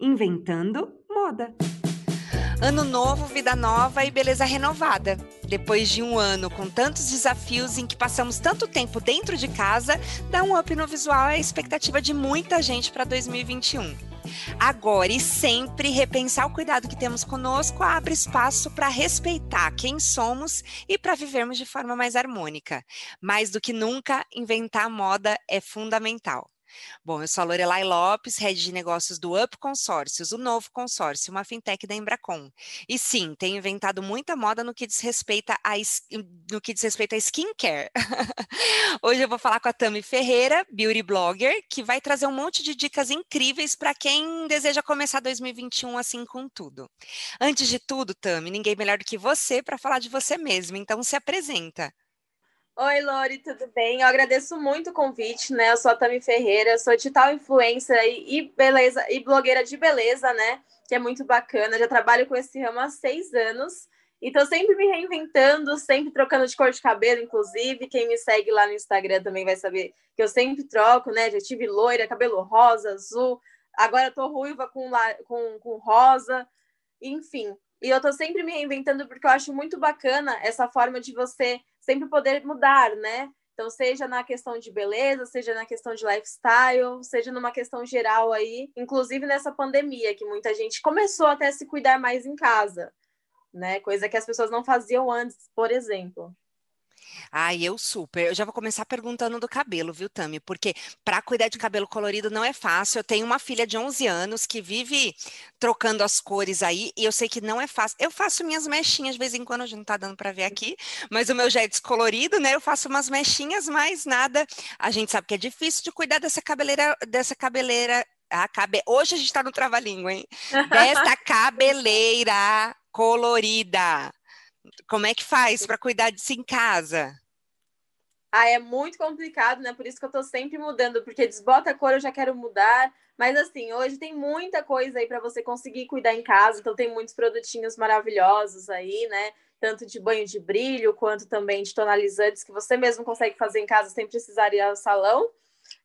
Inventando moda. Ano novo, vida nova e beleza renovada. Depois de um ano com tantos desafios em que passamos tanto tempo dentro de casa, dá um up no visual é a expectativa de muita gente para 2021. Agora e sempre repensar o cuidado que temos conosco abre espaço para respeitar quem somos e para vivermos de forma mais harmônica. Mais do que nunca, inventar moda é fundamental. Bom, eu sou a Lorelai Lopes, head de negócios do Up Consórcios, o novo consórcio, uma fintech da Embracon. E sim, tenho inventado muita moda no que diz respeito a, no que diz respeito a skincare. Hoje eu vou falar com a Tami Ferreira, beauty blogger, que vai trazer um monte de dicas incríveis para quem deseja começar 2021 assim com tudo. Antes de tudo, Tami, ninguém melhor do que você para falar de você mesma, então se apresenta. Oi, Lori, tudo bem? Eu agradeço muito o convite, né? Eu sou a Tami Ferreira, sou digital influencer e, beleza e blogueira de beleza, né? Que é muito bacana. Já trabalho com esse ramo há seis anos e tô sempre me reinventando, sempre trocando de cor de cabelo, inclusive. Quem me segue lá no Instagram também vai saber que eu sempre troco, né? Já tive loira, cabelo rosa, azul, agora tô ruiva com, com, com rosa, enfim. E eu tô sempre me reinventando porque eu acho muito bacana essa forma de você sempre poder mudar, né? Então, seja na questão de beleza, seja na questão de lifestyle, seja numa questão geral aí, inclusive nessa pandemia, que muita gente começou até a se cuidar mais em casa, né? Coisa que as pessoas não faziam antes, por exemplo. Ai, eu super. Eu já vou começar perguntando do cabelo, viu, Tami? Porque para cuidar de cabelo colorido não é fácil. Eu tenho uma filha de 11 anos que vive trocando as cores aí e eu sei que não é fácil. Eu faço minhas mechinhas de vez em quando, a gente não tá dando para ver aqui, mas o meu já é descolorido, né? Eu faço umas mechinhas, mas nada. A gente sabe que é difícil de cuidar dessa cabeleira, dessa cabeleira a cabe... Hoje a gente está no trava-língua, hein? Desta cabeleira colorida. Como é que faz para cuidar disso em casa? Ah, é muito complicado, né? Por isso que eu tô sempre mudando, porque desbota a cor, eu já quero mudar. Mas assim, hoje tem muita coisa aí para você conseguir cuidar em casa, então tem muitos produtinhos maravilhosos aí, né? Tanto de banho de brilho, quanto também de tonalizantes que você mesmo consegue fazer em casa sem precisar ir ao salão,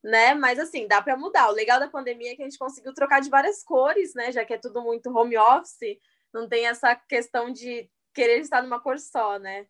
né? Mas assim, dá para mudar. O legal da pandemia é que a gente conseguiu trocar de várias cores, né? Já que é tudo muito home office, não tem essa questão de querer estar numa cor só, né?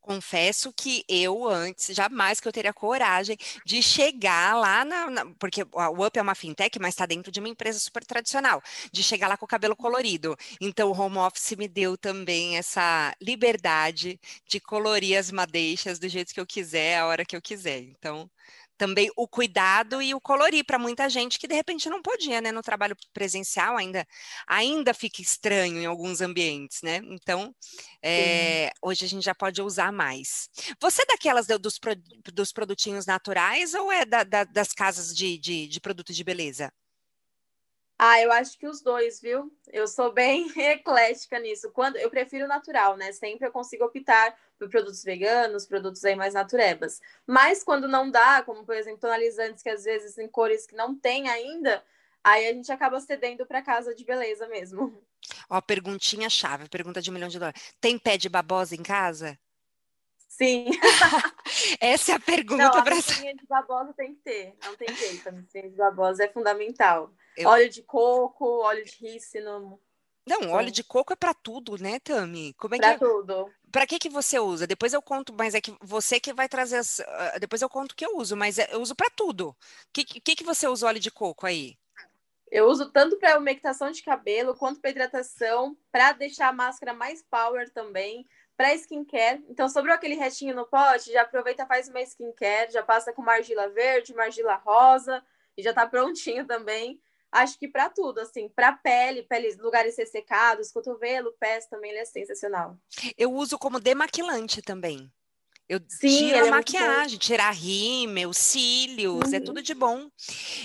Confesso que eu antes, jamais que eu teria coragem de chegar lá na, na porque o Up é uma fintech, mas está dentro de uma empresa super tradicional, de chegar lá com o cabelo colorido. Então o home office me deu também essa liberdade de colorir as madeixas do jeito que eu quiser, a hora que eu quiser. Então também o cuidado e o colorir para muita gente que de repente não podia, né? No trabalho presencial ainda, ainda fica estranho em alguns ambientes, né? Então, é, hoje a gente já pode usar mais. Você é daquelas dos, dos produtinhos naturais ou é da, da, das casas de, de, de produtos de beleza? Ah, eu acho que os dois, viu? Eu sou bem eclética nisso. Quando eu prefiro natural, né? Sempre eu consigo optar por produtos veganos, produtos aí mais naturebas. Mas quando não dá, como por exemplo, tonalizantes que às vezes em cores que não tem ainda, aí a gente acaba cedendo para casa de beleza mesmo. Ó, perguntinha chave, pergunta de um milhão de dólares. Tem pé de babosa em casa? Sim. Essa é a pergunta para. A de babosa tem que ter, não tem jeito. A de babosa é fundamental. Eu... Óleo de coco, óleo de rícino. Não, óleo de coco é para tudo, né, Tami? Como é pra que tudo. Para que que você usa? Depois eu conto, mas é que você que vai trazer as... Ah, depois eu conto o que eu uso, mas é, eu uso para tudo. Que, que que você usa óleo de coco aí? Eu uso tanto para umectação de cabelo quanto para hidratação, para deixar a máscara mais power também, para skincare. Então, sobrou aquele restinho no pote, já aproveita faz uma skincare, já passa com uma argila verde, uma argila rosa e já tá prontinho também acho que para tudo, assim, para pele, pele, lugares ressecados, cotovelo, pés também ele é sensacional. Eu uso como demaquilante também. Eu Sim, tiro a é maquiagem, tirar rímel, cílios, uhum. é tudo de bom.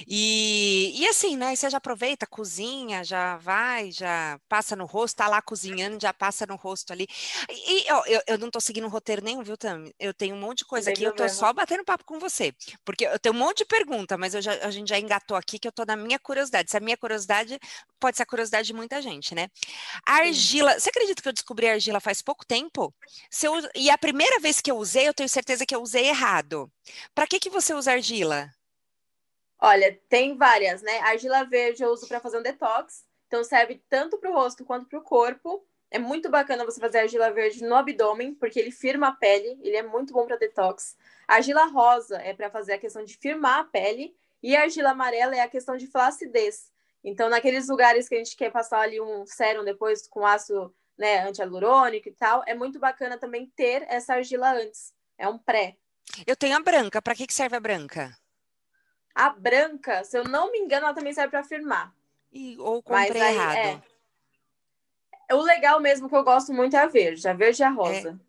E, e assim, né? Você já aproveita, cozinha, já vai, já passa no rosto, tá lá cozinhando, já passa no rosto ali. E ó, eu, eu não tô seguindo roteiro nenhum, viu, Tami? Eu tenho um monte de coisa aqui, eu tô só batendo papo com você. Porque eu tenho um monte de pergunta, mas já, a gente já engatou aqui que eu tô na minha curiosidade. Se a minha curiosidade pode ser a curiosidade de muita gente, né? argila, Sim. você acredita que eu descobri a argila faz pouco tempo? Eu, e a primeira vez que eu usei, eu tenho certeza que eu usei errado. Para que, que você usa argila? Olha, tem várias, né? argila verde eu uso para fazer um detox. Então serve tanto para o rosto quanto para o corpo. É muito bacana você fazer argila verde no abdômen, porque ele firma a pele, ele é muito bom para detox. Argila rosa é para fazer a questão de firmar a pele, e argila amarela é a questão de flacidez. Então, naqueles lugares que a gente quer passar ali um sérum depois com ácido né, antialurônico e tal, é muito bacana também ter essa argila antes. É um pré. Eu tenho a branca. Para que, que serve a branca? A branca, se eu não me engano, ela também serve para firmar. E, ou comprei aí, errado. É, o legal mesmo que eu gosto muito é a verde, a verde e a rosa. É.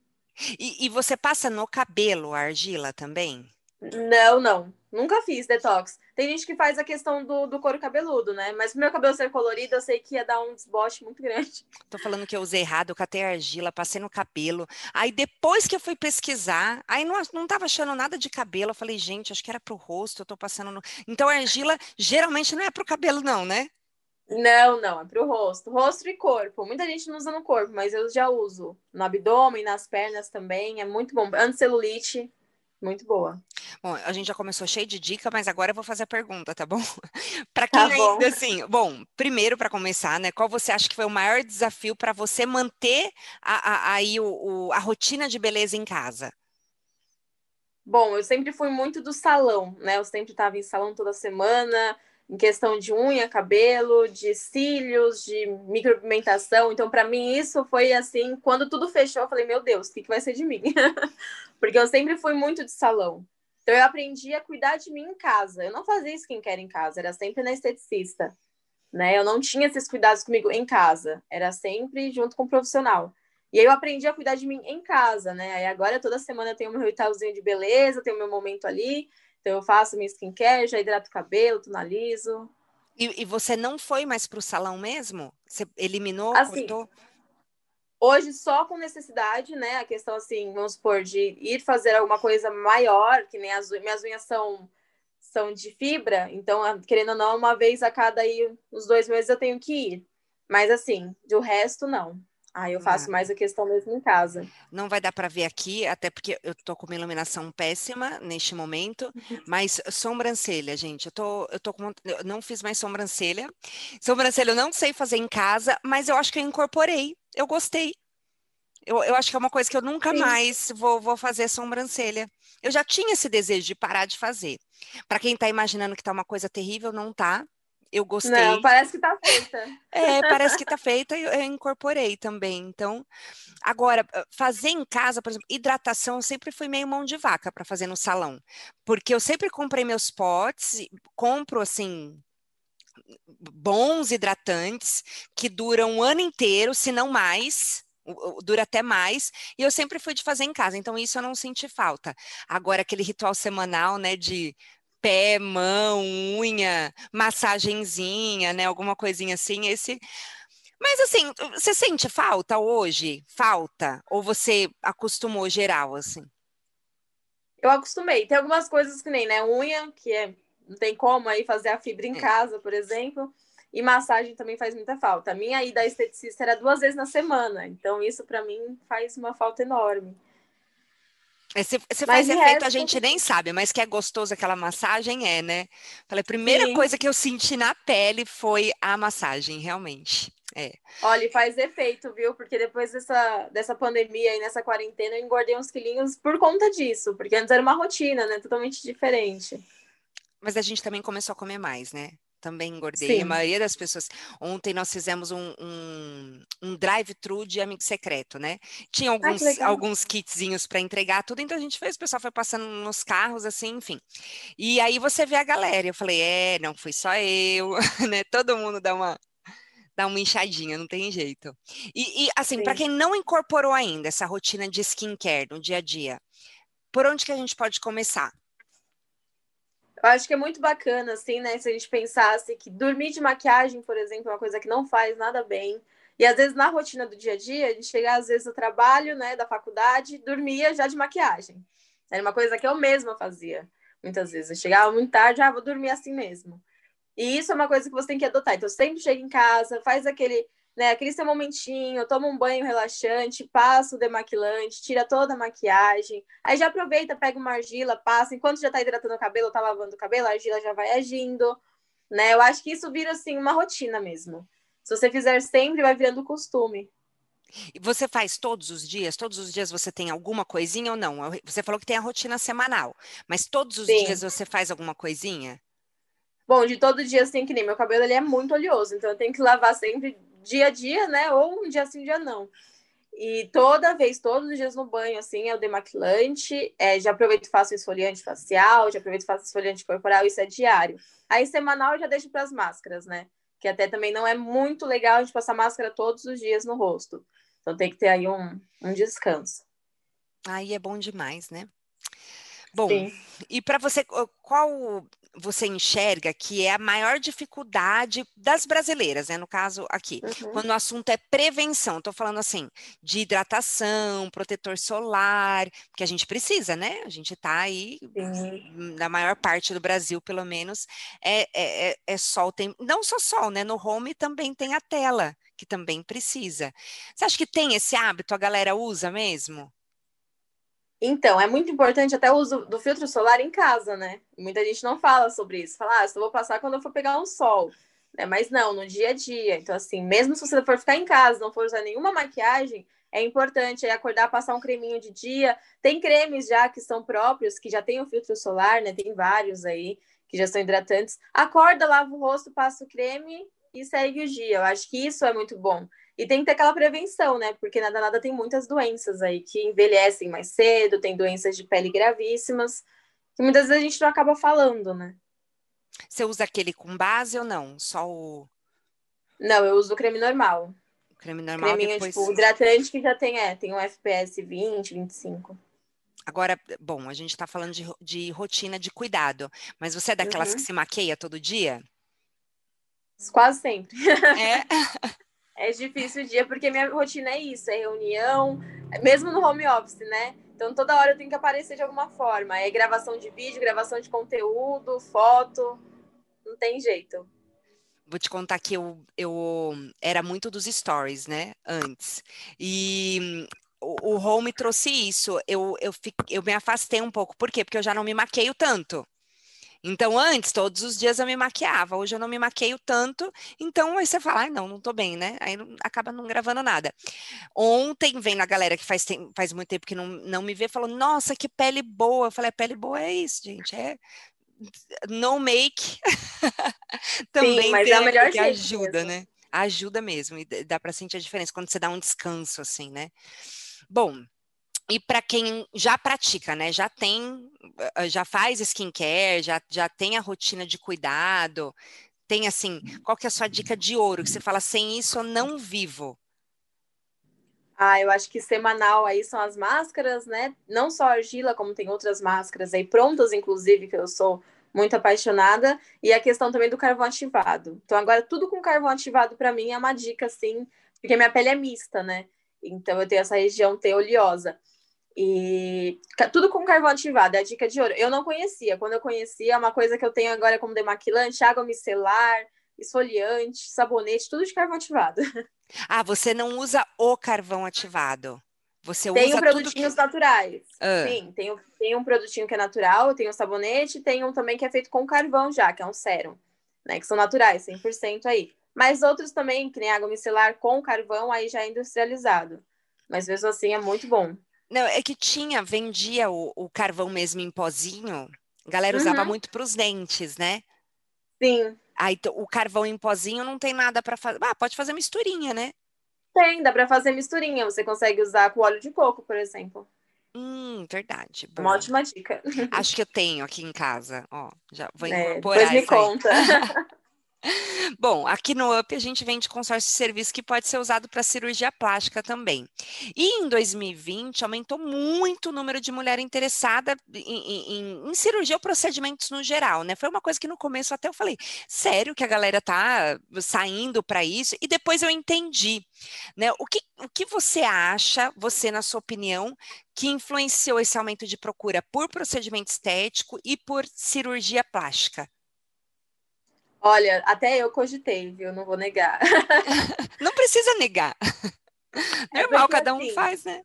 E, e, você passa no cabelo a argila também? Não, não. Nunca fiz detox. Tem gente que faz a questão do, do couro cabeludo, né? Mas pro meu cabelo ser colorido, eu sei que ia dar um desbote muito grande. Tô falando que eu usei errado, eu catei argila, passei no cabelo. Aí depois que eu fui pesquisar, aí não, não tava achando nada de cabelo. Eu falei, gente, acho que era pro rosto, eu tô passando no. Então a argila geralmente não é pro cabelo, não, né? Não, não, é pro rosto. Rosto e corpo. Muita gente não usa no corpo, mas eu já uso. No abdômen, nas pernas também. É muito bom. Anticelulite, muito boa. Bom, a gente já começou cheio de dica, mas agora eu vou fazer a pergunta, tá bom? para quem tá bom. ainda assim, bom, primeiro para começar, né? Qual você acha que foi o maior desafio para você manter a, a, aí o, o, a rotina de beleza em casa? Bom, eu sempre fui muito do salão, né? Eu sempre estava em salão toda semana, em questão de unha, cabelo, de cílios, de micropigmentação. Então, para mim, isso foi assim, quando tudo fechou, eu falei, meu Deus, o que, que vai ser de mim? Porque eu sempre fui muito de salão. Então, eu aprendi a cuidar de mim em casa. Eu não fazia skincare em casa, era sempre na esteticista. Né? Eu não tinha esses cuidados comigo em casa, era sempre junto com o profissional. E aí eu aprendi a cuidar de mim em casa, né? Aí agora toda semana eu tenho meu ritualzinho de beleza, tenho meu momento ali. Então eu faço minha skincare, já hidrato o cabelo, tonalizo. E, e você não foi mais para o salão mesmo? Você eliminou, assim, cortou? Hoje só com necessidade, né? A questão assim, vamos supor, de ir fazer alguma coisa maior, que nem as minhas unhas são são de fibra, então querendo ou não, uma vez a cada aí, uns dois meses eu tenho que ir. Mas assim, do resto não. Ah, eu faço mais a questão mesmo em casa. Não vai dar para ver aqui, até porque eu tô com uma iluminação péssima neste momento, uhum. mas sobrancelha, gente, eu tô, eu tô com, eu não fiz mais sobrancelha. Sobrancelha eu não sei fazer em casa, mas eu acho que eu incorporei, eu gostei. Eu, eu acho que é uma coisa que eu nunca Sim. mais vou, vou fazer sobrancelha. Eu já tinha esse desejo de parar de fazer. Para quem está imaginando que tá uma coisa terrível, não tá eu gostei. Não, parece que tá feita. É, parece que tá feita e eu incorporei também. Então, agora, fazer em casa, por exemplo, hidratação, eu sempre fui meio mão de vaca para fazer no salão. Porque eu sempre comprei meus potes, compro assim bons hidratantes que duram um ano inteiro, se não mais dura até mais, e eu sempre fui de fazer em casa, então isso eu não senti falta. Agora, aquele ritual semanal, né, de pé, mão, unha, massagenzinha, né? Alguma coisinha assim, esse. Mas assim, você sente falta hoje? Falta? Ou você acostumou geral, assim? Eu acostumei. Tem algumas coisas que nem, né? Unha, que é, não tem como aí fazer a fibra em é. casa, por exemplo. E massagem também faz muita falta. A minha ida esteticista era duas vezes na semana. Então, isso para mim faz uma falta enorme. Esse, esse faz efeito resto... a gente nem sabe, mas que é gostoso aquela massagem é, né? Falei, a primeira Sim. coisa que eu senti na pele foi a massagem, realmente. É. Olha, faz efeito, viu? Porque depois dessa, dessa pandemia e nessa quarentena, eu engordei uns quilinhos por conta disso, porque antes era uma rotina, né? Totalmente diferente. Mas a gente também começou a comer mais, né? Também engordei. Sim. A maioria das pessoas. Ontem nós fizemos um, um, um drive-thru de amigo secreto, né? Tinha alguns, ah, alguns kitzinhos para entregar, tudo, então a gente fez, o pessoal foi passando nos carros, assim, enfim. E aí você vê a galera. Eu falei, é, não fui só eu, né? Todo mundo dá uma. Dá uma inchadinha, não tem jeito. E, e assim, para quem não incorporou ainda essa rotina de skincare no dia a dia, por onde que a gente pode começar? Eu acho que é muito bacana, assim, né? Se a gente pensasse que dormir de maquiagem, por exemplo, é uma coisa que não faz nada bem. E às vezes na rotina do dia a dia, a gente chegava às vezes no trabalho, né, da faculdade, dormia já de maquiagem. Era uma coisa que eu mesma fazia, muitas vezes. Eu chegava muito tarde, ah, vou dormir assim mesmo. E isso é uma coisa que você tem que adotar. Então, sempre chega em casa, faz aquele né? Aquele seu momentinho, toma um banho relaxante, passa o demaquilante, tira toda a maquiagem. Aí já aproveita, pega uma argila, passa. Enquanto já tá hidratando o cabelo, tá lavando o cabelo, a argila já vai agindo, né? Eu acho que isso vira, assim, uma rotina mesmo. Se você fizer sempre, vai virando costume. E você faz todos os dias? Todos os dias você tem alguma coisinha ou não? Você falou que tem a rotina semanal, mas todos os Sim. dias você faz alguma coisinha? Bom, de todo dia assim, que nem meu cabelo ele é muito oleoso, então eu tenho que lavar sempre dia a dia, né? Ou um dia sim, um dia não. E toda vez, todos os dias no banho, assim, é o demaquilante. É, já aproveito e faço esfoliante facial, já aproveito e faço esfoliante corporal, isso é diário. Aí, semanal, eu já deixo para as máscaras, né? Que até também não é muito legal a gente passar máscara todos os dias no rosto. Então, tem que ter aí um, um descanso. Aí é bom demais, né? Bom, Sim. e para você, qual você enxerga que é a maior dificuldade das brasileiras, né? No caso aqui, uhum. quando o assunto é prevenção, estou falando assim, de hidratação, protetor solar, que a gente precisa, né? A gente está aí, Sim. na maior parte do Brasil, pelo menos, é, é, é, é sol, tem, não só sol, né? No home também tem a tela, que também precisa. Você acha que tem esse hábito, a galera usa mesmo? Então, é muito importante até o uso do filtro solar em casa, né? Muita gente não fala sobre isso. Fala, ah, só vou passar quando eu for pegar um sol. Né? Mas não, no dia a dia. Então, assim, mesmo se você for ficar em casa, não for usar nenhuma maquiagem, é importante aí acordar, passar um creminho de dia. Tem cremes já que são próprios, que já tem o filtro solar, né? Tem vários aí que já são hidratantes. Acorda, lava o rosto, passa o creme e segue o dia. Eu acho que isso é muito bom. E tem que ter aquela prevenção, né? Porque nada nada tem muitas doenças aí que envelhecem mais cedo, tem doenças de pele gravíssimas, que muitas vezes a gente não acaba falando, né? Você usa aquele com base ou não? Só o. Não, eu uso o creme normal. O creme normal. Creminho, depois... tipo, hidratante que já tem, é, tem um FPS 20, 25. Agora, bom, a gente tá falando de, de rotina de cuidado, mas você é daquelas uhum. que se maqueia todo dia? Quase sempre. É. é difícil o dia, porque minha rotina é isso, é reunião, mesmo no home office, né? Então toda hora eu tenho que aparecer de alguma forma. É gravação de vídeo, gravação de conteúdo, foto, não tem jeito. Vou te contar que eu, eu era muito dos stories, né? Antes. E o, o home trouxe isso. Eu, eu, eu me afastei um pouco. Por quê? Porque eu já não me maqueio tanto. Então, antes, todos os dias eu me maquiava, hoje eu não me maqueio tanto, então aí você fala, ah, não, não tô bem, né? Aí não, acaba não gravando nada. Ontem, vem a galera que faz, tem, faz muito tempo que não, não me vê, falou, nossa, que pele boa. Eu falei, a pele boa é isso, gente, é no make. Também Sim, mas é a melhor que ajuda, mesmo. né? Ajuda mesmo, e dá para sentir a diferença quando você dá um descanso, assim, né? Bom, e para quem já pratica, né? Já tem, eh, já faz skincare, já, já tem a rotina de cuidado, tem assim, qual que é a sua dica de ouro? Que você fala, sem isso eu não vivo. Ah, eu acho que semanal aí são as máscaras, né? Não só argila, como tem outras máscaras aí prontas, inclusive, que eu sou muito apaixonada. E a questão também do carvão ativado. Então, agora, tudo com carvão ativado, para mim, é uma dica, assim, porque minha pele é mista, né? Então, eu tenho essa região T oleosa. E tudo com carvão ativado, é a dica de ouro. Eu não conhecia. Quando eu conhecia, uma coisa que eu tenho agora como demaquilante, água micelar, esfoliante, sabonete, tudo de carvão ativado. Ah, você não usa o carvão ativado. Você tem usa produtinhos que... naturais. Ah. Sim, tem, tem um produtinho que é natural, tem o um sabonete, tem um também que é feito com carvão já, que é um sérum, né? Que são naturais, 100% aí. Mas outros também, que nem água micelar com carvão, aí já é industrializado. Mas mesmo assim é muito bom. Não, é que tinha, vendia o, o carvão mesmo em pozinho. A galera usava uhum. muito para os dentes, né? Sim. Aí o carvão em pozinho não tem nada para fazer. Ah, pode fazer misturinha, né? Tem, dá para fazer misturinha. Você consegue usar com óleo de coco, por exemplo. Hum, verdade. Uma ótima dica. Acho que eu tenho aqui em casa. Ó, já vou é. Depois me conta. Bom, aqui no UP a gente vende consórcio de serviço que pode ser usado para cirurgia plástica também. E em 2020 aumentou muito o número de mulher interessada em, em, em, cirurgia ou procedimentos no geral, né? Foi uma coisa que no começo até eu falei, sério que a galera tá saindo para isso? E depois eu entendi, né? O que, o que você acha, você na sua opinião, que influenciou esse aumento de procura por procedimento estético e por cirurgia plástica? Olha, até eu cogitei, viu? Não vou negar. não precisa negar. É Normal, cada um assim, faz, né?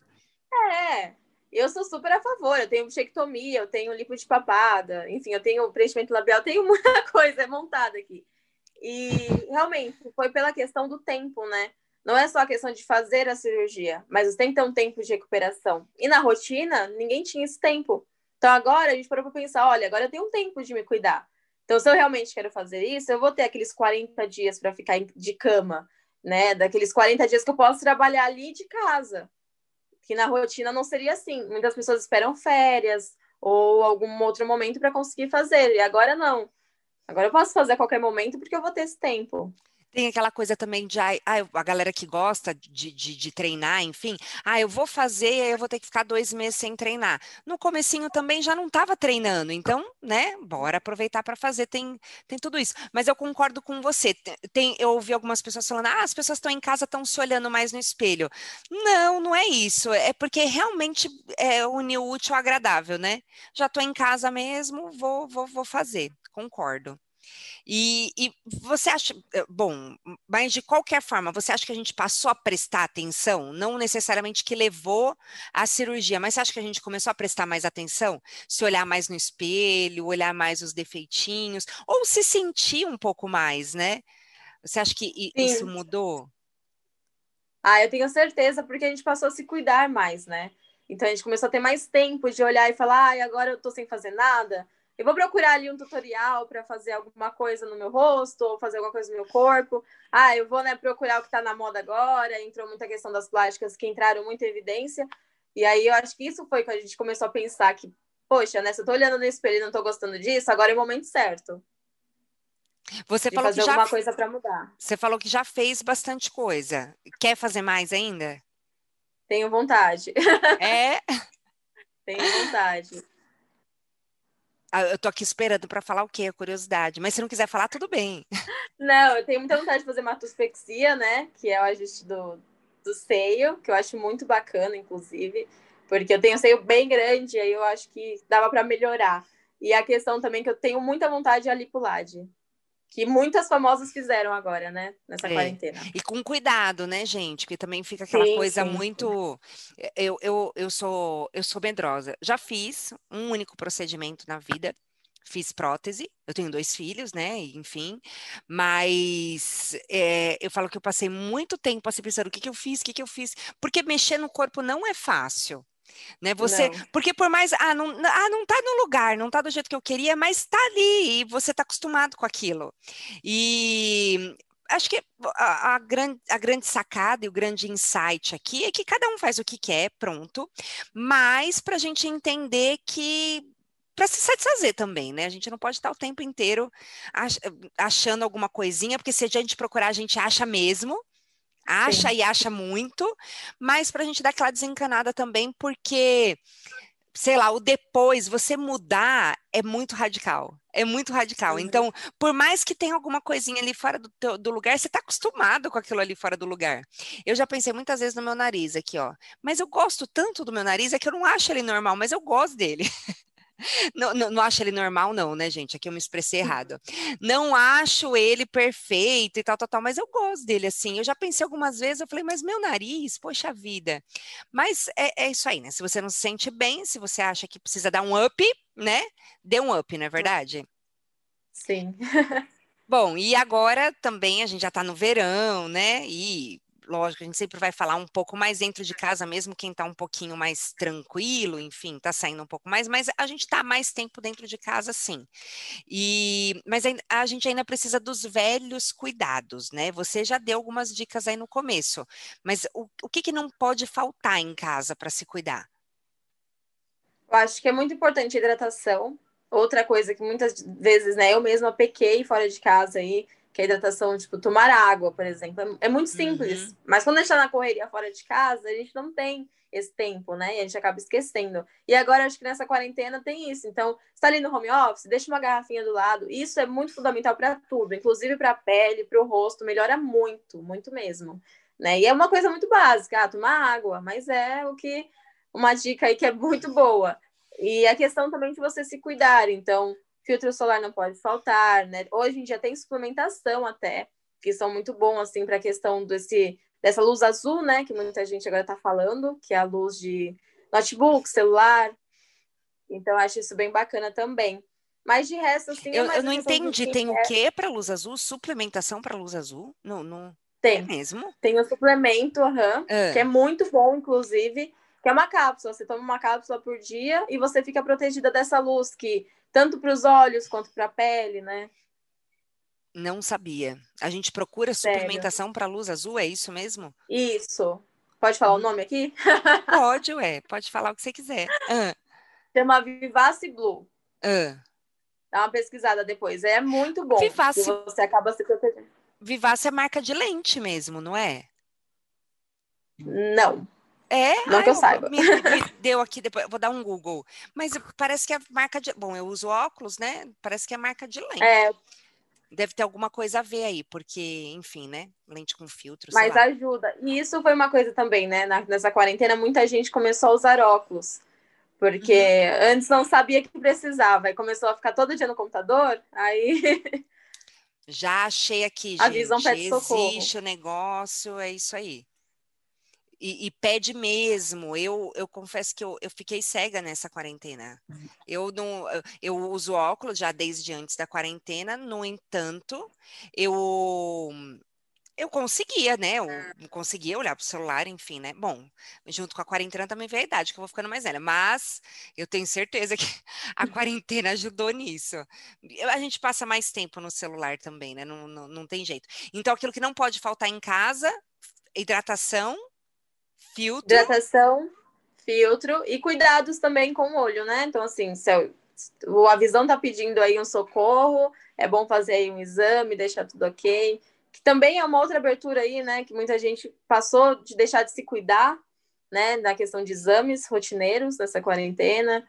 É. Eu sou super a favor. Eu tenho bichectomia, eu tenho lipo de papada, enfim, eu tenho preenchimento labial, tenho muita coisa montada aqui. E realmente foi pela questão do tempo, né? Não é só a questão de fazer a cirurgia, mas você tem que ter um tempo de recuperação. E na rotina, ninguém tinha esse tempo. Então agora a gente parou para pensar, olha, agora eu tenho um tempo de me cuidar. Então se eu realmente quero fazer isso, eu vou ter aqueles 40 dias para ficar de cama, né? Daqueles 40 dias que eu posso trabalhar ali de casa. Que na rotina não seria assim. Muitas pessoas esperam férias ou algum outro momento para conseguir fazer. E agora não. Agora eu posso fazer a qualquer momento porque eu vou ter esse tempo. Tem aquela coisa também de ah, a galera que gosta de, de, de, treinar, enfim, ah, eu vou fazer e aí eu vou ter que ficar dois meses sem treinar. No comecinho também já não estava treinando, então, né, bora aproveitar para fazer, tem, tem tudo isso. Mas eu concordo com você. Tem, eu ouvi algumas pessoas falando, ah, as pessoas estão em casa, estão se olhando mais no espelho. Não, não é isso. É porque realmente é unir o útil ao agradável, né? Já estou em casa mesmo, vou, vou, vou fazer. Concordo. E, e, você acha, eh, bom, mas de qualquer forma, você acha que a gente passou a prestar atenção? Não necessariamente que levou à cirurgia, mas você acha que a gente começou a prestar mais atenção? Se olhar mais no espelho, olhar mais os defeitinhos, ou se sentir um pouco mais, né? Você acha que Sim. isso mudou? Ah, eu tenho certeza, porque a gente passou a se cuidar mais, né? Então a gente começou a ter mais tempo de olhar e falar, ah, agora eu tô sem fazer nada eu vou procurar ali um tutorial para fazer alguma coisa no meu rosto ou fazer alguma coisa no meu corpo. Ah, eu vou né, procurar o que está na moda agora. Entrou muita questão das plásticas que entraram muito em evidência. E aí eu acho que isso foi quando a gente começou a pensar que, poxa, né, se eu tô olhando no espelho e não tô gostando disso, agora é o momento certo. Você falou fazer que já alguma coisa para mudar. Você falou que já fez bastante coisa. Quer fazer mais ainda? Tenho vontade. É? Tenho vontade. Ah, eu tô aqui esperando para falar o quê? Curiosidade. Mas se não quiser falar, tudo bem. Não, eu tenho muita vontade de fazer matospexia, né? Que é o ajuste do, do seio, que eu acho muito bacana, inclusive. Porque eu tenho seio bem grande, aí eu acho que dava para melhorar. E a questão também que eu tenho muita vontade é a lipulade que muitas famosas fizeram agora, né? Nessa é. quarentena. E com cuidado, né, gente? Porque também fica aquela sim, coisa sim. muito. Eh, eu, eu, eu, sou, eu sou medrosa. Já fiz um único procedimento na vida. Fiz prótese, eu tenho dois filhos, né? Enfim, mas é, eu falo que eu passei muito tempo assim pensando o que, que eu fiz, o que, que eu fiz, porque mexer no corpo não é fácil. Né? Você, não. porque por mais ah não, ah, não tá no lugar, não tá do jeito que eu queria, mas tá ali e você tá acostumado com aquilo. E acho que a, a, grande, a grande sacada e o grande insight aqui é que cada um faz o que quer, pronto, mas para a gente entender que para se satisfazer também, né? A gente não pode estar o tempo inteiro achando alguma coisinha, porque se a gente procurar, a gente acha mesmo, Acha Sim. e acha muito, mas para a gente dar aquela desencanada também, porque, sei lá, o depois, você mudar é muito radical. É muito radical. Então, por mais que tenha alguma coisinha ali fora do, teu, do lugar, você está acostumado com aquilo ali fora do lugar. Eu já pensei muitas vezes no meu nariz aqui, ó. Mas eu gosto tanto do meu nariz, é que eu não acho ele normal, mas eu gosto dele. Não, não, não, acho ele normal, não, né, gente? Aqui eu me expressei uhum. errado. Não acho ele perfeito e tal, tal, tal, mas eu gosto dele assim. Eu já pensei algumas vezes, eu falei, mas meu nariz, poxa vida. Mas é, é isso aí, né? Se você não se sente bem, se você acha que precisa dar um up, né? Dê um up, não é verdade? Sim. Bom, e agora também a gente já tá no verão, né? E lógico, a gente sempre vai falar um pouco mais dentro de casa, mesmo quem está um pouquinho mais tranquilo, enfim, está saindo um pouco mais, mas a gente está mais tempo dentro de casa, sim. E, mas a gente ainda precisa dos velhos cuidados, né? Você já deu algumas dicas aí no começo, mas o, o que, que não pode faltar em casa para se cuidar? Eu acho que é muito importante a hidratação. Outra coisa que muitas vezes, né, eu mesma pequei fora de casa aí, que a hidratação, tipo, tomar água, por exemplo, é, é muito simples. Uhum. Mas quando a gente tá na correria fora de casa, a gente não tem esse tempo, né? E a gente acaba esquecendo. E agora, acho que nessa quarentena tem isso. Então, está ali no home office, deixa uma garrafinha do lado. Isso é muito fundamental para tudo, inclusive para a pele, para o rosto, melhora muito, muito mesmo. Né? E é uma coisa muito básica, ah, tomar água, mas é o que uma dica aí que é muito boa. E a questão também de você se cuidar. Então, filtro solar não pode faltar, né? Hoje em dia tem suplementação até, que são muito bom, assim, para a questão desse, dessa luz azul, né? Que muita gente agora está falando, que é a luz de notebook, celular. Então, acho isso bem bacana também. Mas de resto, assim. Eu, é eu não entendi. Tem o que para luz azul? Suplementação para luz azul? Não, não. Tem. É mesmo? Tem o suplemento, uhum, é. que é muito bom, inclusive, que é uma cápsula. Você toma uma cápsula por dia e você fica protegida dessa luz, que tanto para os olhos quanto para a pele, né? Não sabia. A gente procura Sério? suplementação para luz azul, é isso mesmo? Isso. Pode falar o nome aqui? Pode, ué. Pode falar o que você quiser. Ah. Chama Vivace Blue. Ah. Dá uma pesquisada depois. É muito bom. Vivace... Você acaba se protegendo. Vivace é marca de lente mesmo, não é? Não. É? Não que eu, saiba. Me, me, deu aqui depois, vou dar um Google. Mas parece que é marca de. Bom, eu uso óculos, né? Parece que é marca de lente. É. Deve ter alguma coisa a ver aí, porque, enfim, né? Lente com filtro. Mas ajuda. E isso foi uma coisa também, né? nessa quarentena, muita gente começou a usar óculos. Porque uhum. antes não sabia que precisava. E começou a ficar todo dia no computador, aí. Já achei aqui, a gente. Visão pede Existe o negócio, é isso aí. E, e, pede mesmo. Eu, eu confesso que eu, eu fiquei cega nessa quarentena. Eu não, eu uso óculos já desde antes da quarentena. No entanto, eu eu conseguia, né? Eu conseguia olhar para o celular, enfim, né? Bom, junto com a quarentena também veio a idade, que eu vou ficando mais velha, mas eu tenho certeza que a quarentena ajudou nisso. A gente passa mais tempo no celular também, né? Não, não, não tem jeito. Então, aquilo que não pode faltar em casa, hidratação, filtro. Hidratação, filtro e cuidados também com o olho, né? Então, assim, se a visão tá pedindo aí um socorro, é bom fazer aí um exame, deixar tudo ok que também é uma outra abertura aí, né? Que muita gente passou de deixar de se cuidar, né? Na questão de exames rotineiros nessa quarentena.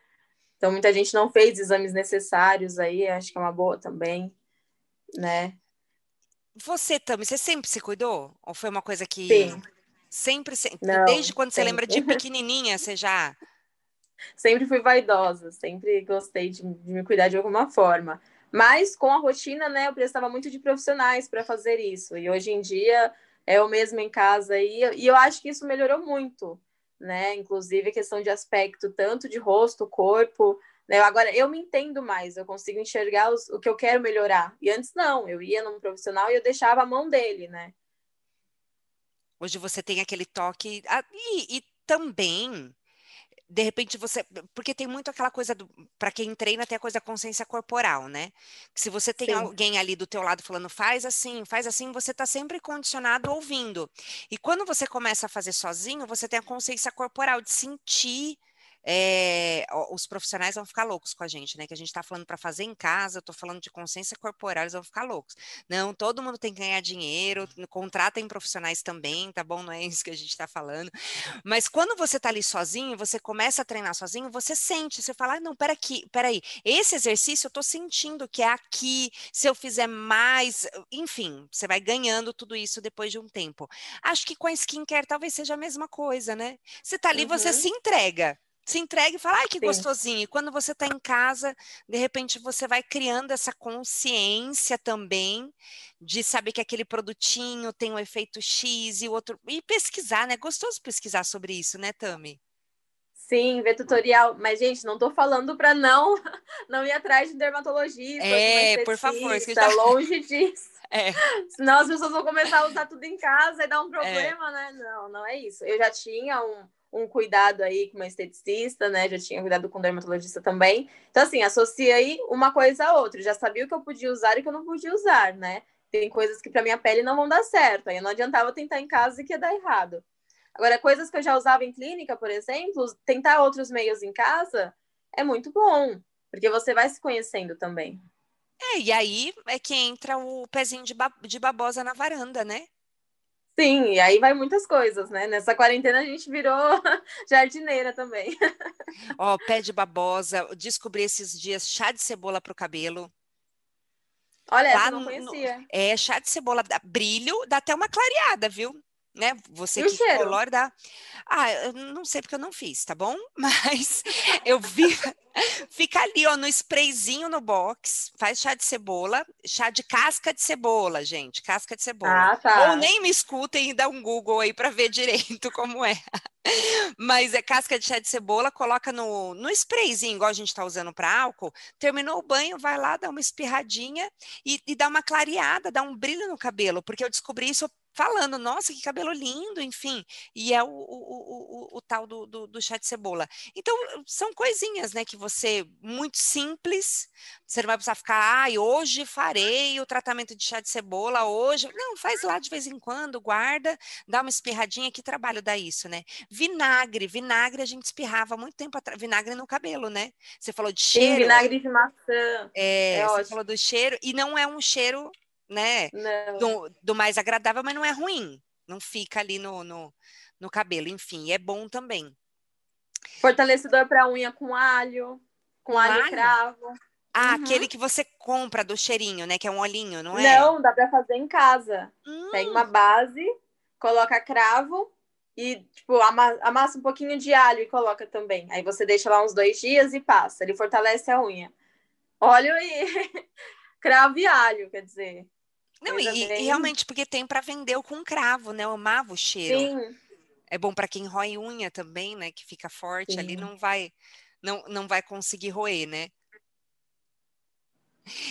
Então, muita gente não fez exames necessários aí, acho que é uma boa também, né? Você também, você sempre se cuidou? Ou foi uma coisa que. Sim. Sempre, sempre. Não, desde quando sempre. você lembra de pequenininha, você já. Sempre fui vaidosa, sempre gostei de, de me cuidar de alguma forma. Mas com a rotina, né, eu precisava muito de profissionais para fazer isso. E hoje em dia é o mesmo em casa e, e eu acho que isso melhorou muito, né? Inclusive a questão de aspecto tanto de rosto, corpo, né? Agora eu me entendo mais, eu consigo enxergar os, o que eu quero melhorar. E antes não, eu ia num profissional e eu deixava a mão dele, né? Hoje você tem aquele toque ah, e, e também de repente você. Porque tem muito aquela coisa para quem treina, tem a coisa da consciência corporal, né? Que se você tem Sim. alguém ali do teu lado falando, faz assim, faz assim, você está sempre condicionado ouvindo. E quando você começa a fazer sozinho, você tem a consciência corporal de sentir é, os profissionais vão ficar loucos com a gente, né? Que a gente está falando para fazer em casa, eu estou falando de consciência corporal, eles vão ficar loucos. Não, todo mundo tem que ganhar dinheiro, contratem profissionais também, tá bom? Não é isso que a gente está falando. Mas quando você está ali sozinho, você começa a treinar sozinho, você sente, você fala, ah, não, pera aqui, peraí, esse exercício eu estou sentindo que é aqui, se eu fizer mais, enfim, você vai ganhando tudo isso depois de um tempo. Acho que com a skincare talvez seja a mesma coisa, né? Você está ali, uhum. você se entrega se entrega e fala, ai, que Sim. gostosinho. E quando você está em casa, de repente você vai criando essa consciência também de saber que aquele produtinho tem um efeito X e o outro. E pesquisar, né? Gostoso pesquisar sobre isso, né, Tami? Sim, ver tutorial. Mas, gente, não estou falando para não não ir atrás de dermatologista. É, por favor. Está longe disso. É. Senão as pessoas vão começar a usar tudo em casa e dar um é. problema, é. né? Não, não é isso. Eu já tinha um um cuidado aí com uma esteticista, né? Já tinha cuidado com um dermatologista também. Então, assim, associa aí uma coisa a outra. Já sabia o que eu podia usar e o que eu não podia usar, né? Tem coisas que para minha pele não vão dar certo. Aí não adiantava tentar em casa e que ia dar errado. Agora, coisas que eu já usava em clínica, por exemplo, tentar outros meios em casa é muito bom, porque você vai se conhecendo também. É, e aí é que entra o pezinho de, ba de babosa na varanda, né? Sim, e aí vai muitas coisas, né? Nessa quarentena a gente virou jardineira também. Ó, pé de babosa, descobri esses dias chá de cebola para o cabelo. Olha, Lá eu não conhecia. No, é, chá de cebola dá brilho, dá até uma clareada, viu? Né? Você e que colore dá. Ah, eu não sei porque eu não fiz, tá bom? Mas eu vi. Fica ali, ó, no sprayzinho no box, faz chá de cebola, chá de casca de cebola, gente, casca de cebola. Ah, tá. Ou nem me escutem e dá um Google aí para ver direito como é. Mas é casca de chá de cebola, coloca no, no sprayzinho, igual a gente está usando para álcool. Terminou o banho, vai lá, dá uma espirradinha e, e dá uma clareada, dá um brilho no cabelo, porque eu descobri isso falando, nossa, que cabelo lindo, enfim, e é o, o, o, o tal do, do, do, chá de cebola. Então, são coisinhas, né, que você, muito simples, você não vai precisar ficar, ai, hoje farei o tratamento de chá de cebola, hoje, não, faz lá de vez em quando, guarda, dá uma espirradinha, que trabalho dá isso, né? Vinagre, vinagre a gente espirrava muito tempo atrás, vinagre no cabelo, né? Você falou de cheiro. Sim, vinagre de maçã. É, é você ótimo. falou do cheiro, e não é um cheiro né? Do, do, mais agradável, mas não é ruim. Não fica ali no, no, no cabelo. Enfim, é bom também. Fortalecedor para unha com alho, com, alho, alho cravo. Ah, uhum. aquele que você compra do cheirinho, né? Que é um olhinho, não é? Não, dá para fazer em casa. Hum. Pega uma base, coloca cravo e, tipo, amassa um pouquinho de alho e coloca também. Aí você deixa lá uns dois dias e passa. Ele fortalece a unha. Óleo e cravo e alho, quer dizer. Não, e, e, realmente, porque tem para vender com cravo, né? Eu amava o cheiro. Sim. É bom para quem rói unha também, né? Que fica forte Sim. ali, não vai, não, não vai conseguir roer, né?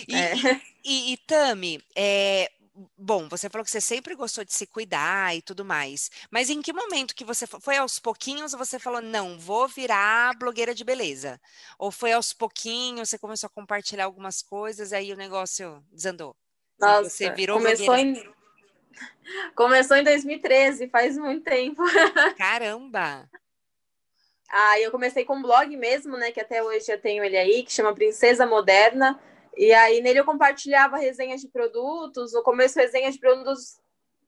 E, é. e, e, Tami, é, bom, você falou que você sempre gostou de se cuidar e tudo mais, mas em que momento que você foi aos pouquinhos você falou, não, vou virar blogueira de beleza? Ou foi aos pouquinhos, você começou a compartilhar algumas coisas, aí o negócio desandou? Nossa, você virou começou em começou em 2013, faz muito tempo. Caramba. Ah, eu comecei com um blog mesmo, né, que até hoje eu tenho ele aí, que chama Princesa Moderna. E aí nele eu compartilhava resenhas de produtos, no começo resenhas de produtos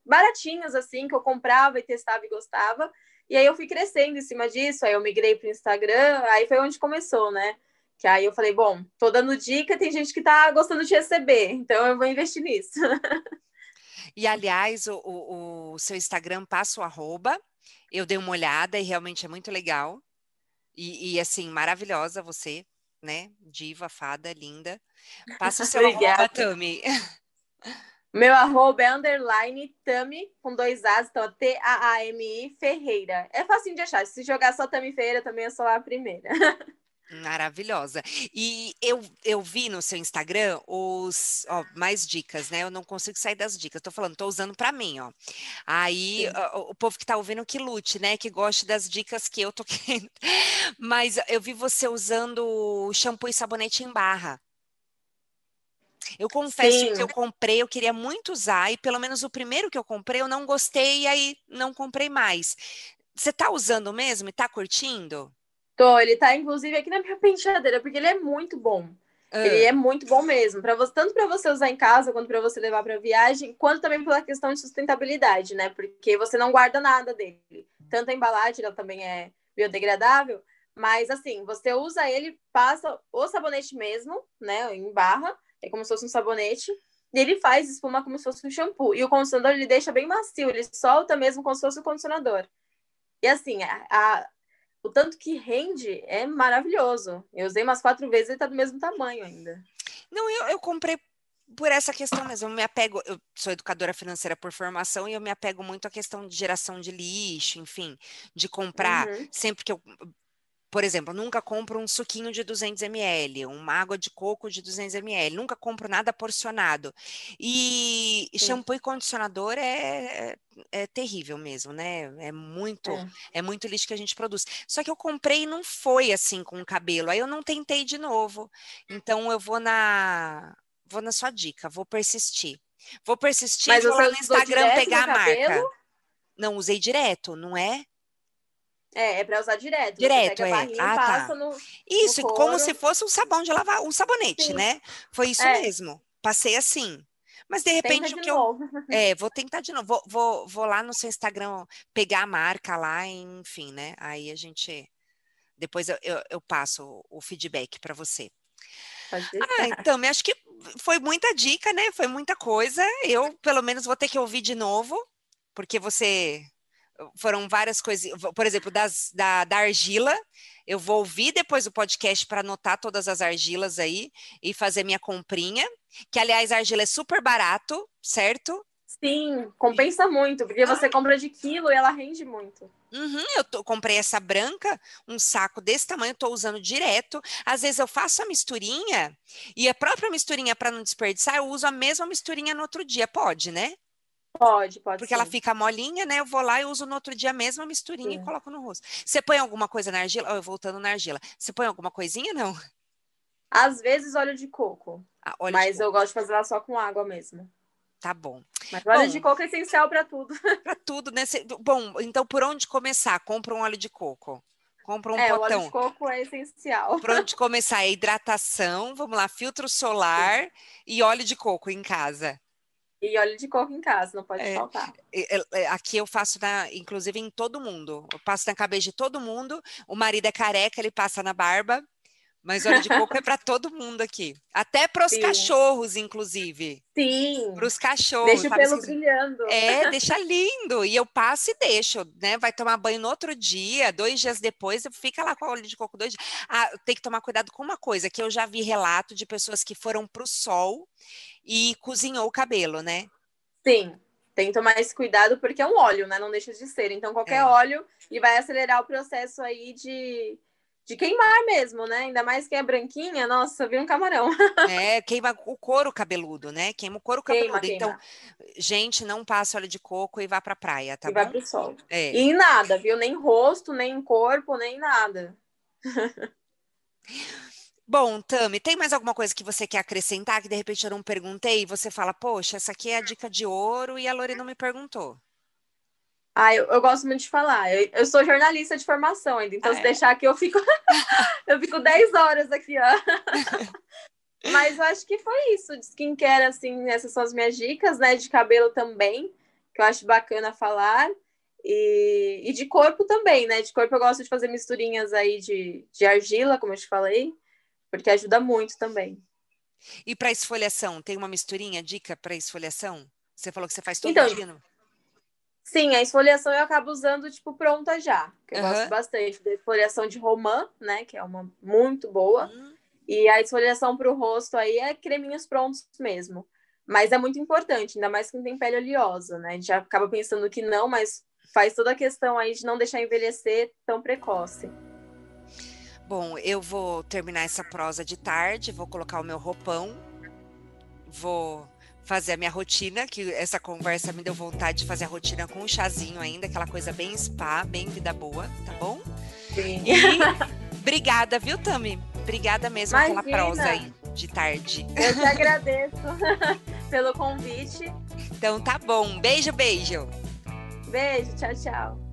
baratinhos assim, que eu comprava e testava e gostava. E aí eu fui crescendo em cima disso, aí eu migrei para o Instagram, aí foi onde começou, né? Que aí eu falei, bom, tô dando dica, tem gente que tá gostando de receber, então eu vou investir nisso. E aliás, o, o, o seu Instagram passa o arroba, eu dei uma olhada e realmente é muito legal. E, e assim, maravilhosa você, né? Diva, fada, linda. Passa o seu arroba, Tami. Meu arroba é underline Tami, com dois As, então T-A-A-M-I Ferreira. É facinho de achar. Se jogar só Tami Ferreira, também é só a primeira. Maravilhosa. E eu, eu vi no seu Instagram os ó, mais dicas, né? Eu não consigo sair das dicas. Tô falando, tô usando para mim, ó. Aí o, o, povo que tá ouvindo que lute, né? Que goste das dicas que eu tô querendo. Mas eu vi você usando shampoo e sabonete em barra. Eu confesso Sim. que eu comprei, eu queria muito usar, e pelo menos o primeiro que eu comprei eu não gostei, e aí não comprei mais. Você tá usando mesmo e tá curtindo? Tô, ele tá inclusive aqui na minha penteadeira, porque ele é muito bom. Ele é muito bom mesmo, para você tanto para você usar em casa quanto para você levar para viagem, quanto também pela questão de sustentabilidade, né? Porque você não guarda nada dele. Tanto a embalagem, ela também é biodegradável, mas assim, você usa ele, passa o sabonete mesmo, né, em barra, é como se fosse um sabonete, e ele faz espuma como se fosse um shampoo. E o condicionador ele deixa bem macio, ele solta mesmo como se fosse um condicionador. E assim, a, a o tanto que rende é maravilhoso. Eu usei umas quatro vezes e está do mesmo tamanho ainda. Não, eu, eu comprei por essa questão mesmo. Eu me apego, eu sou educadora financeira por formação e eu me apego muito à questão de geração de lixo, enfim, de comprar uhum. sempre que eu por exemplo, nunca compro um suquinho de 200 ml, uma água de coco de 200 ml, nunca compro nada porcionado. E Sim. shampoo e condicionador é, é, é, terrível mesmo, né? É muito, é. é. muito lixo que a gente produz. Só que eu comprei e não foi assim com o cabelo, aí eu não tentei de novo. Então eu vou na vou na sua dica, vou persistir. Vou persistir, Mas vou lá no Instagram pegar a marca. Não usei direto, não é? É, é para usar direto. Direto, é. Ah, tá. No, isso, no como se fosse um sabão de lavar, um sabonete, Sim. né? Foi isso é. mesmo. Passei assim. Mas de repente o que eu. É, vou tentar de novo. Vou, vou, vou lá no seu Instagram pegar a marca lá, enfim, né? Aí a gente. Depois eu, eu, eu passo o feedback para você. Ah, então, acho que foi muita dica, né? Foi muita coisa. Eu, pelo menos, vou ter que ouvir de novo, porque você foram várias coisas, por exemplo, das, da, da argila. Eu vou ouvir depois o podcast para anotar todas as argilas aí e fazer minha comprinha. Que, aliás, a argila é super barato, certo? Sim, compensa muito, porque você compra de quilo e ela rende muito. Uhum, eu tô, comprei essa branca, um saco desse tamanho, estou usando direto. Às vezes eu faço a misturinha e a própria misturinha, para não desperdiçar, eu uso a mesma misturinha no outro dia. Pode, né? Pode, pode. Porque sim. ela fica molinha, né? Eu vou lá e uso no outro dia a mesma misturinha sim. e coloco no rosto. Você põe alguma coisa na argila? Oh, voltando na argila. Você põe alguma coisinha, não? Às vezes óleo de coco. Ah, óleo mas de coco. eu gosto de fazer ela só com água mesmo. Tá bom. Mas óleo bom, de coco é essencial para tudo. Para tudo, né? Bom, então por onde começar? Compra um óleo de coco. Compra um é, potão. O óleo de coco é essencial. Por onde começar? É hidratação, vamos lá, filtro solar Sim. e óleo de coco em casa. E óleo de coco em casa, não pode é, faltar. É, aqui eu faço, na, inclusive, em todo mundo. Eu passo na cabeça de todo mundo. O marido é careca, ele passa na barba. Mas óleo de coco é para todo mundo aqui. Até para os cachorros, inclusive. Sim. Para os cachorros. Deixa o pelo brilhando. É, deixa lindo. E eu passo e deixo, né? Vai tomar banho no outro dia, dois dias depois, fica lá com óleo de coco dois dias. Ah, tem que tomar cuidado com uma coisa, que eu já vi relato de pessoas que foram para o sol e cozinhou o cabelo, né? Sim. Tem que tomar esse cuidado porque é um óleo, né? Não deixa de ser. Então, qualquer é. óleo, ele vai acelerar o processo aí de de queimar mesmo, né? Ainda mais quem é branquinha, nossa, vira um camarão. É, queima o couro cabeludo, né? Queima o couro cabeludo. Queima, então, gente, não passe óleo de coco e vá pra praia, tá e bom? E vai pro sol. É. E nada, viu? Nem rosto, nem corpo, nem nada. Bom, Tami, tem mais alguma coisa que você quer acrescentar que de repente eu não perguntei e você fala, poxa, essa aqui é a dica de ouro e a Lore não me perguntou? Ah, eu, eu, gosto muito de falar. Eu, eu, sou jornalista de formação ainda, então ah, se é? deixar aqui eu fico eu fico 10 horas aqui, ó. Mas eu acho que foi isso de skincare, assim, essas são as minhas dicas, né? De cabelo também, que eu acho bacana falar. E, e de corpo também, né? De corpo eu gosto de fazer misturinhas aí de, de argila, como eu te falei, porque ajuda muito também. E para esfoliação, tem uma misturinha, dica para esfoliação? Você falou que você faz todo então, dia, não? Sim, a esfoliação eu acabo usando, tipo, pronta já. Que eu uhum. gosto bastante da esfoliação de romã, né? Que é uma muito boa. Uhum. E a esfoliação para o rosto aí é creminhos prontos mesmo. Mas é muito importante, ainda mais quem tem pele oleosa, né? A gente acaba pensando que não, mas faz toda a questão aí de não deixar envelhecer tão precoce. Bom, eu vou terminar essa prosa de tarde, vou colocar o meu roupão, vou fazer a minha rotina, que essa conversa me deu vontade de fazer a rotina com um chazinho ainda, aquela coisa bem spa, bem vida boa, tá bom? Sim. E obrigada, viu, Tami? Obrigada mesmo Imagina. pela prosa aí de tarde. Eu te agradeço pelo convite. Então tá bom. Beijo, beijo. Beijo, tchau, tchau.